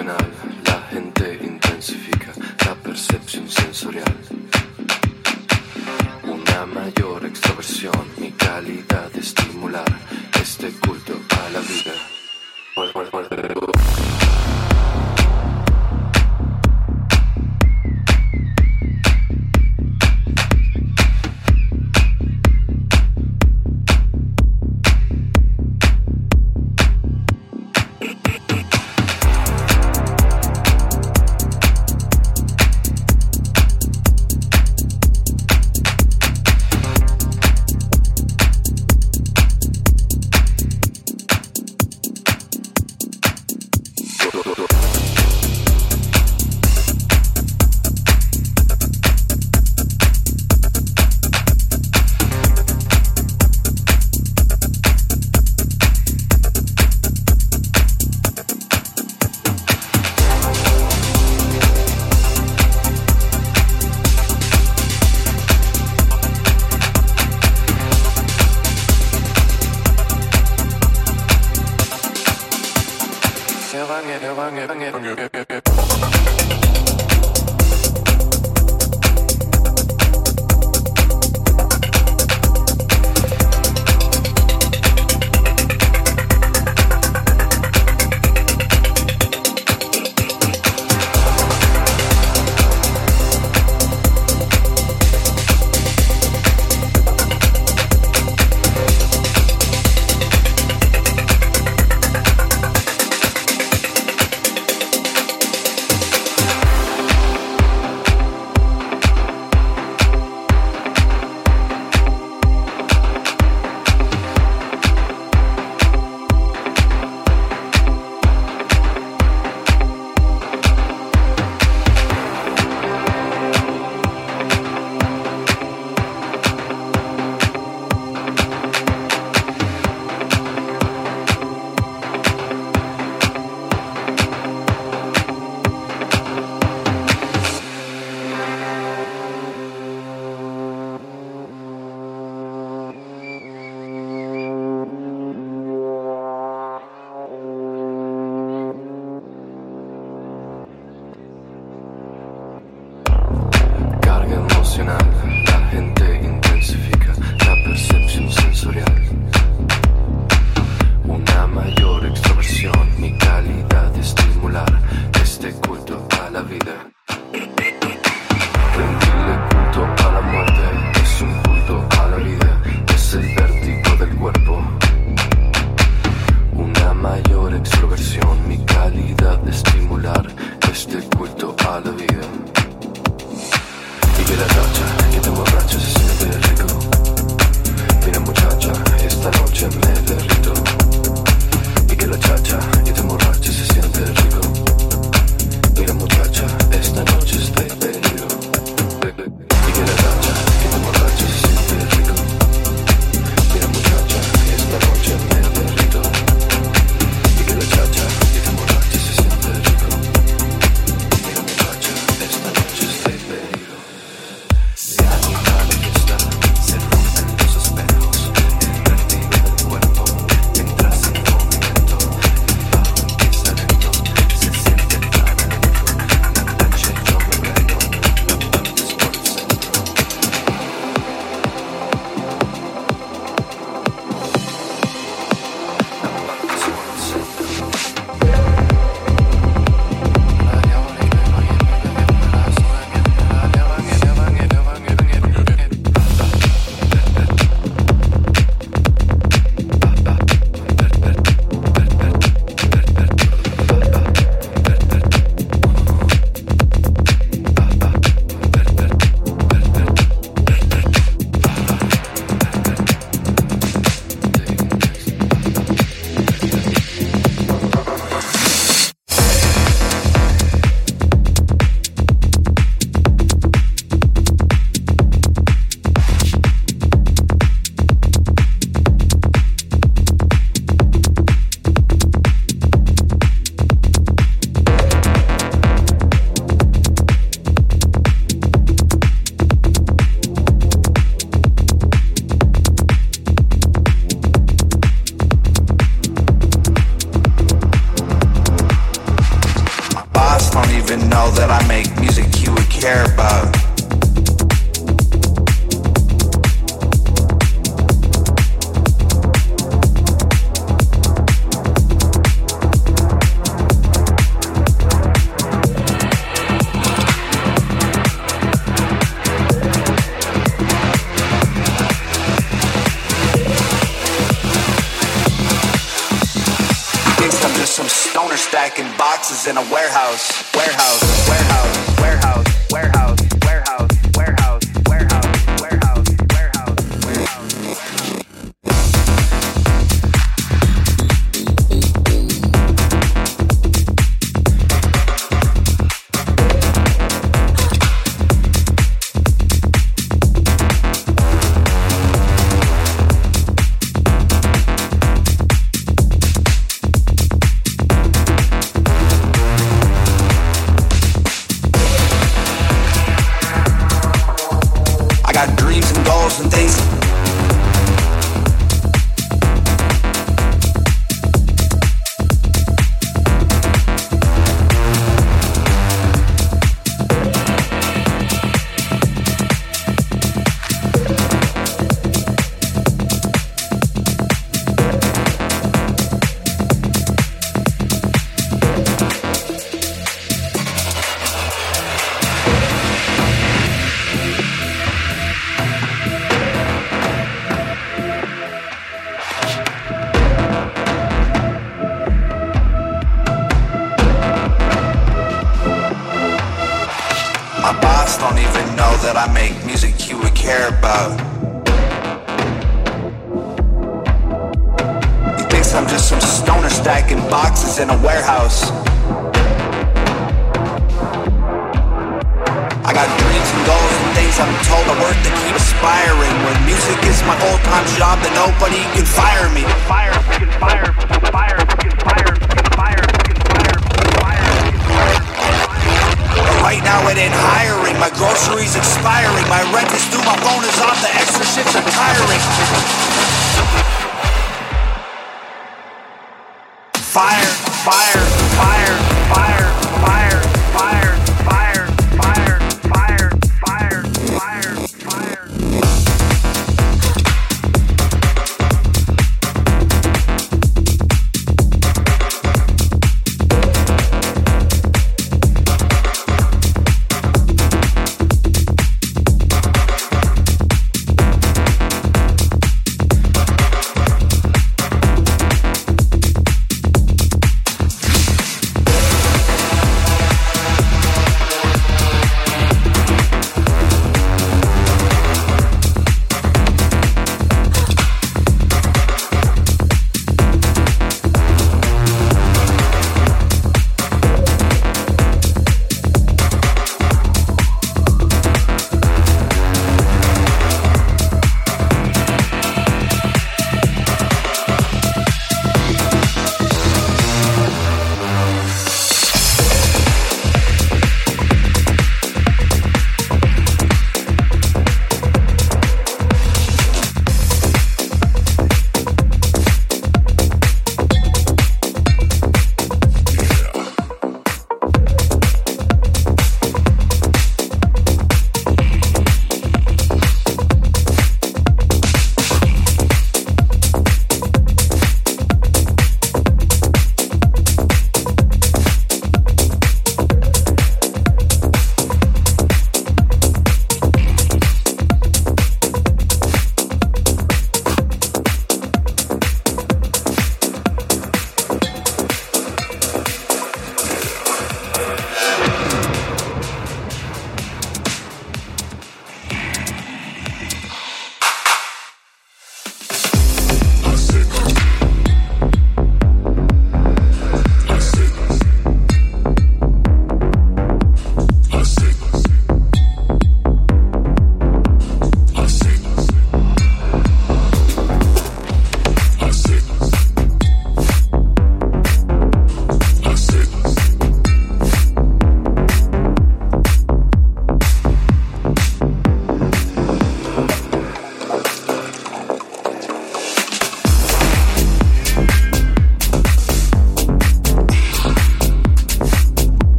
International.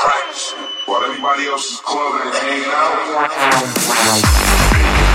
practicing while everybody else is clubbing and hanging out.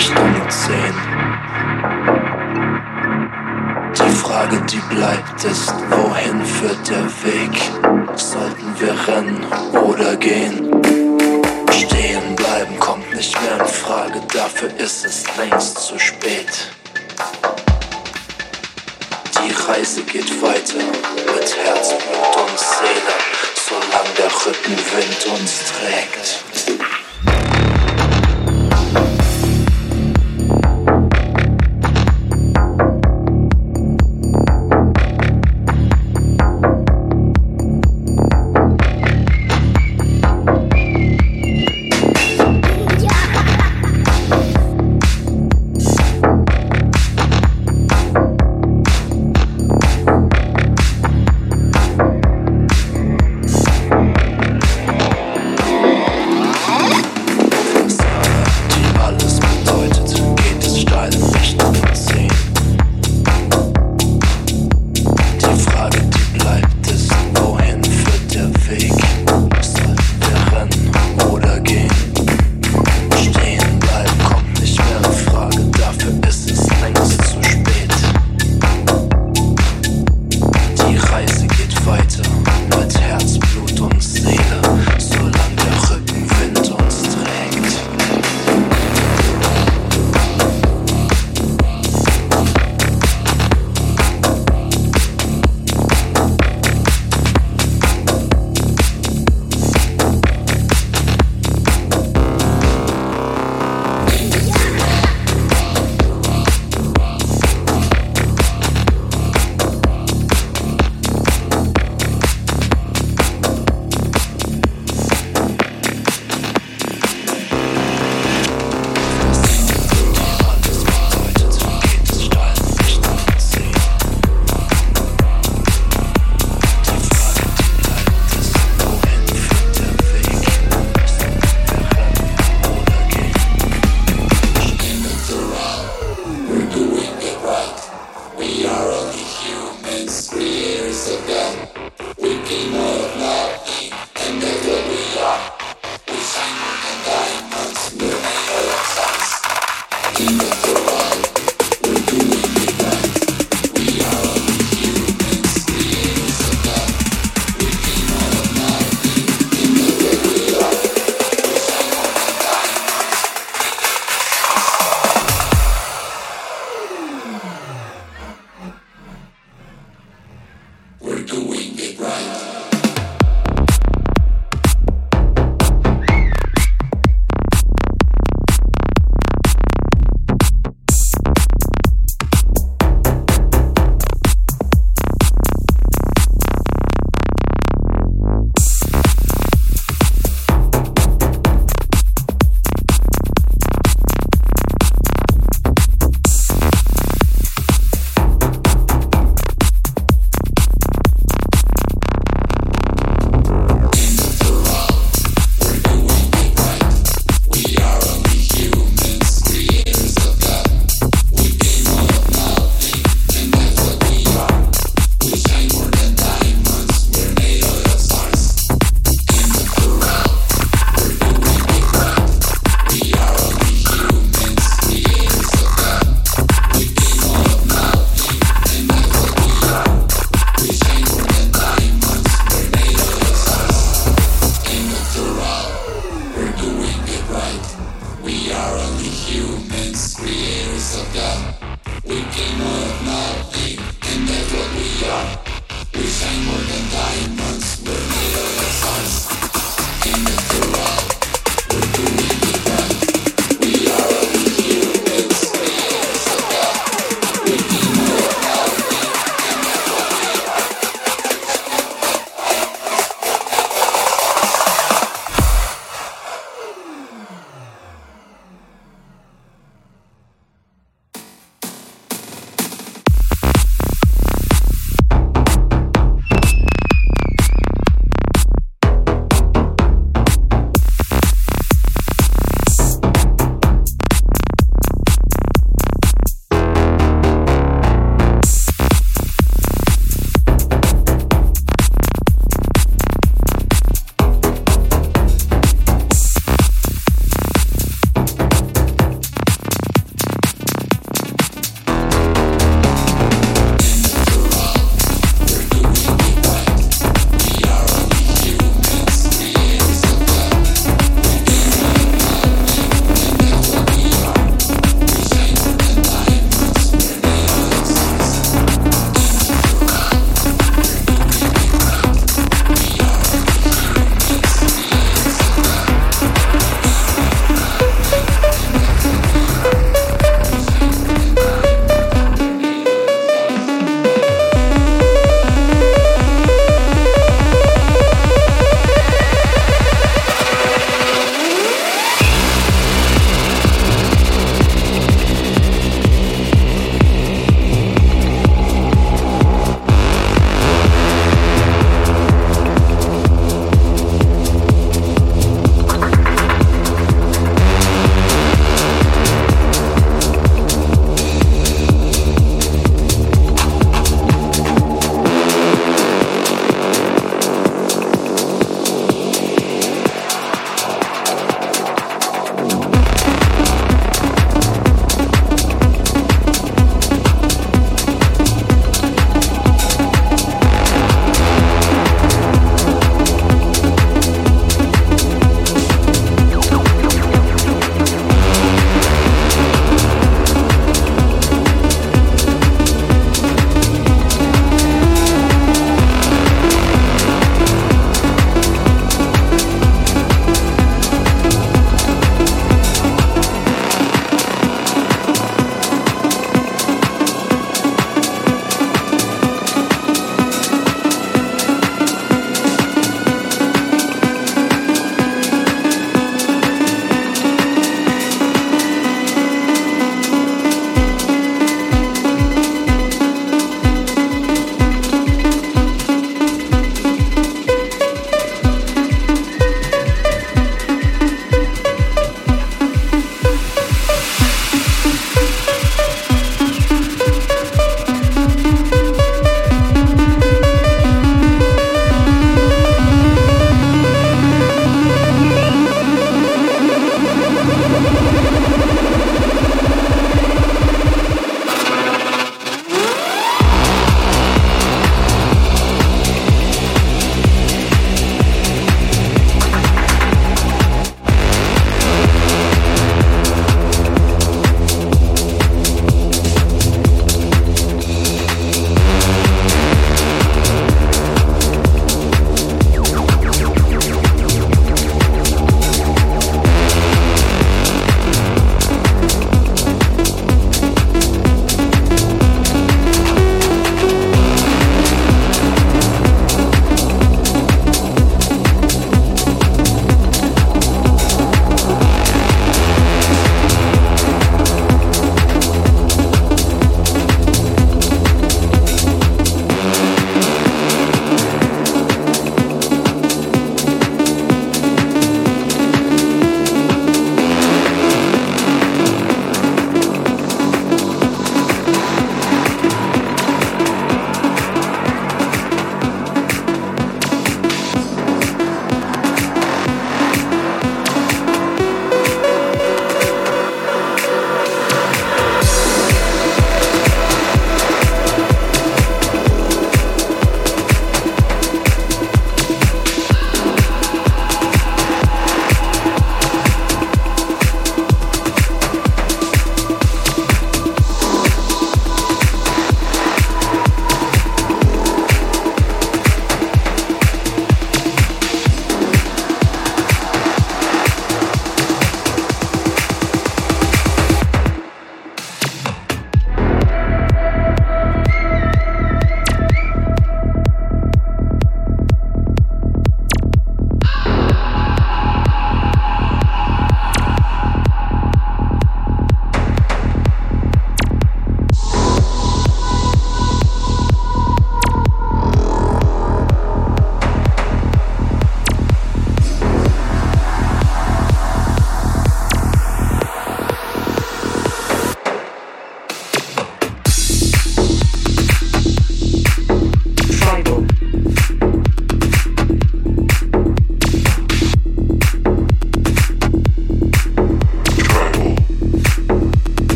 Stunden zehn. Die Frage, die bleibt, ist, wohin führt der Weg? Sollten wir rennen oder gehen? Stehen bleiben kommt nicht mehr in Frage, dafür ist es längst zu spät. Die Reise geht weiter mit Herzblut und Seele, solange der Rückenwind uns trägt.